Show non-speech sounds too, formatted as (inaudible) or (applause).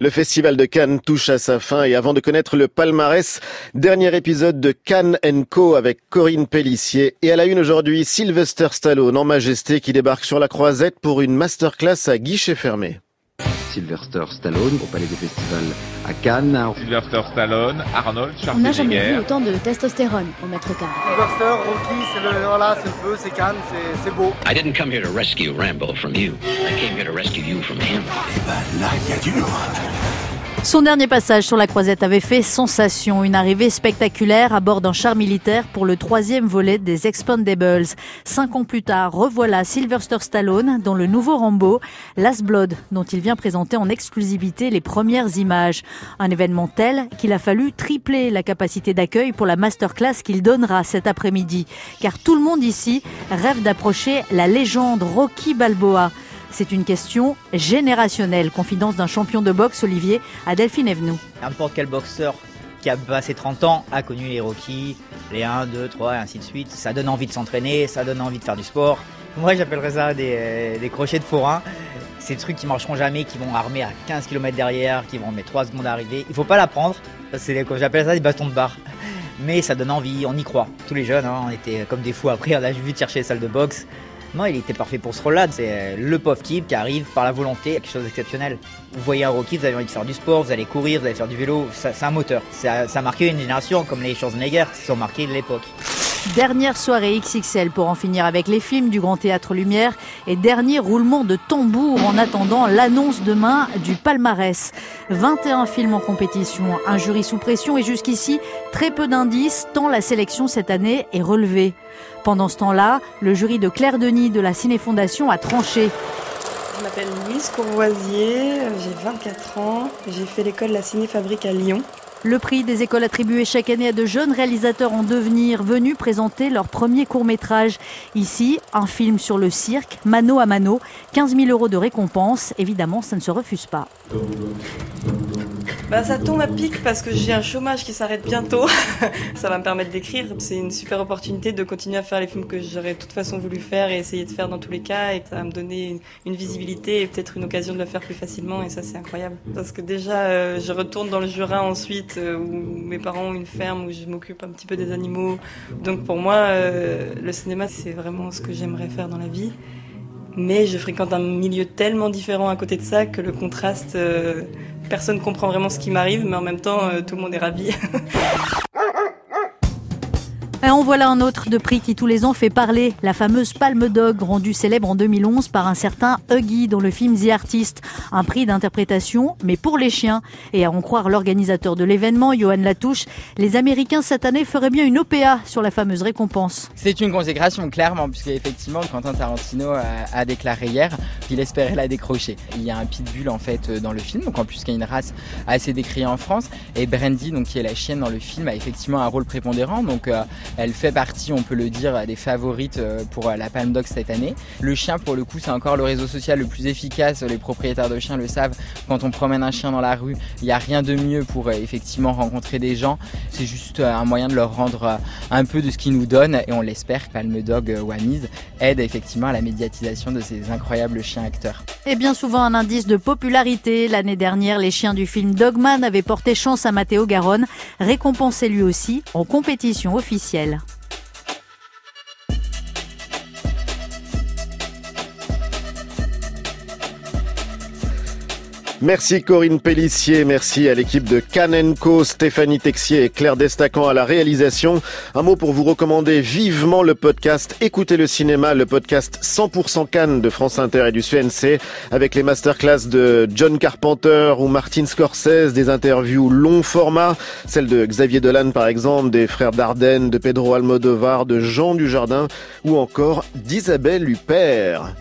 Le festival de Cannes touche à sa fin et avant de connaître le palmarès, dernier épisode de Cannes Co avec Corinne Pellissier et à la une aujourd'hui Sylvester Stallone en majesté qui débarque sur la croisette pour une masterclass à guichet fermé. Sylvester Stallone au Palais des Festivals à Cannes. Sylvester Stallone, Arnold On Schwarzenegger. n'a jamais vu autant de testostérone au mètre carré. Sylvester, Rocky, c'est le, voilà, c'est le feu, c'est Cannes, c'est, c'est beau. I didn't come here to rescue Rambo from you. I came here to rescue you from him. Son dernier passage sur la croisette avait fait sensation. Une arrivée spectaculaire à bord d'un char militaire pour le troisième volet des Expendables. Cinq ans plus tard, revoilà Sylvester Stallone dans le nouveau Rambo, Last Blood, dont il vient présenter en exclusivité les premières images. Un événement tel qu'il a fallu tripler la capacité d'accueil pour la masterclass qu'il donnera cet après-midi. Car tout le monde ici rêve d'approcher la légende Rocky Balboa. C'est une question générationnelle. Confidence d'un champion de boxe, Olivier, à Delphine. N'importe quel boxeur qui a passé 30 ans a connu les Rocky, les 1, 2, 3 et ainsi de suite. Ça donne envie de s'entraîner, ça donne envie de faire du sport. Moi j'appellerais ça des, euh, crochets de forain. Ces trucs qui marcheront jamais, qui vont armer à 15 km derrière, qui vont mettre 3 secondes à arriver. Il faut pas l'apprendre. C'est j'appelle ça des bâtons de barre. Mais ça donne envie, on y croit. Tous les jeunes, hein, on était comme des fous après, on a vu de chercher les salles de boxe. Non, il était parfait pour ce rôle-là. C'est le pauvre type qui arrive par la volonté, quelque chose d'exceptionnel. Vous voyez un Rocky, vous avez envie de faire du sport, vous allez courir, vous allez faire du vélo. C'est un moteur. Ça, ça a marqué une génération, comme les Schwarzenegger, qui sont marqués de l'époque. Dernière soirée XXL pour en finir avec les films du Grand Théâtre Lumière et dernier roulement de tambour en attendant l'annonce demain du palmarès. 21 films en compétition, un jury sous pression et jusqu'ici très peu d'indices tant la sélection cette année est relevée. Pendant ce temps-là, le jury de Claire Denis de la Ciné-Fondation a tranché. Je m'appelle Louise Courvoisier, j'ai 24 ans, j'ai fait l'école La Ciné-Fabrique à Lyon. Le prix des écoles attribué chaque année à de jeunes réalisateurs en devenir venus présenter leur premier court-métrage. Ici, un film sur le cirque, mano à mano, 15 000 euros de récompense. Évidemment, ça ne se refuse pas. Bah, ça tombe à pic parce que j'ai un chômage qui s'arrête bientôt. (laughs) ça va me permettre d'écrire. C'est une super opportunité de continuer à faire les films que j'aurais de toute façon voulu faire et essayer de faire dans tous les cas. Et ça va me donner une, visibilité et peut-être une occasion de le faire plus facilement. Et ça, c'est incroyable. Parce que déjà, euh, je retourne dans le Jura ensuite euh, où mes parents ont une ferme où je m'occupe un petit peu des animaux. Donc pour moi, euh, le cinéma, c'est vraiment ce que j'aimerais faire dans la vie. Mais je fréquente un milieu tellement différent à côté de ça que le contraste, euh, personne comprend vraiment ce qui m'arrive, mais en même temps, euh, tout le monde est ravi. (laughs) Et en voilà un autre de prix qui tous les ans fait parler, la fameuse Palme Dog, rendue célèbre en 2011 par un certain Huggy dans le film The Artist. Un prix d'interprétation, mais pour les chiens. Et à en croire l'organisateur de l'événement, Johan Latouche, les Américains cette année feraient bien une OPA sur la fameuse récompense. C'est une consécration, clairement, puisque effectivement, Quentin Tarantino a, déclaré hier qu'il espérait la décrocher. Il y a un pitbull en fait euh, dans le film, donc en plus qu'il y a une race assez décriée en France, et Brandy, donc qui est la chienne dans le film, a effectivement un rôle prépondérant, donc euh, elle fait partie, on peut le dire, des favorites euh, pour euh, la Palme Dog cette année. Le chien, pour le coup, c'est encore le réseau social le plus efficace. Les propriétaires de chiens le savent. Quand on promène un chien dans la rue, il n'y a rien de mieux pour euh, effectivement rencontrer des gens. C'est juste un moyen de leur rendre un peu de ce qu'ils nous donnent, et on l'espère. Palme Dog Wamiz aide effectivement à la médiatisation de ces incroyables chiens acteurs. Et bien souvent un indice de popularité. L'année dernière, les chiens du film Dogman avaient porté chance à Matteo Garonne, récompensé lui aussi en compétition officielle ciel. Merci Corinne Pellissier, merci à l'équipe de Cannes Co, Stéphanie Texier et Claire Destacan à la réalisation. Un mot pour vous recommander vivement le podcast Écoutez le cinéma, le podcast 100% Cannes de France Inter et du CNC avec les masterclass de John Carpenter ou Martin Scorsese, des interviews long format, celle de Xavier Dolan par exemple, des frères Dardenne, de Pedro Almodovar, de Jean Dujardin ou encore d'Isabelle Huppert.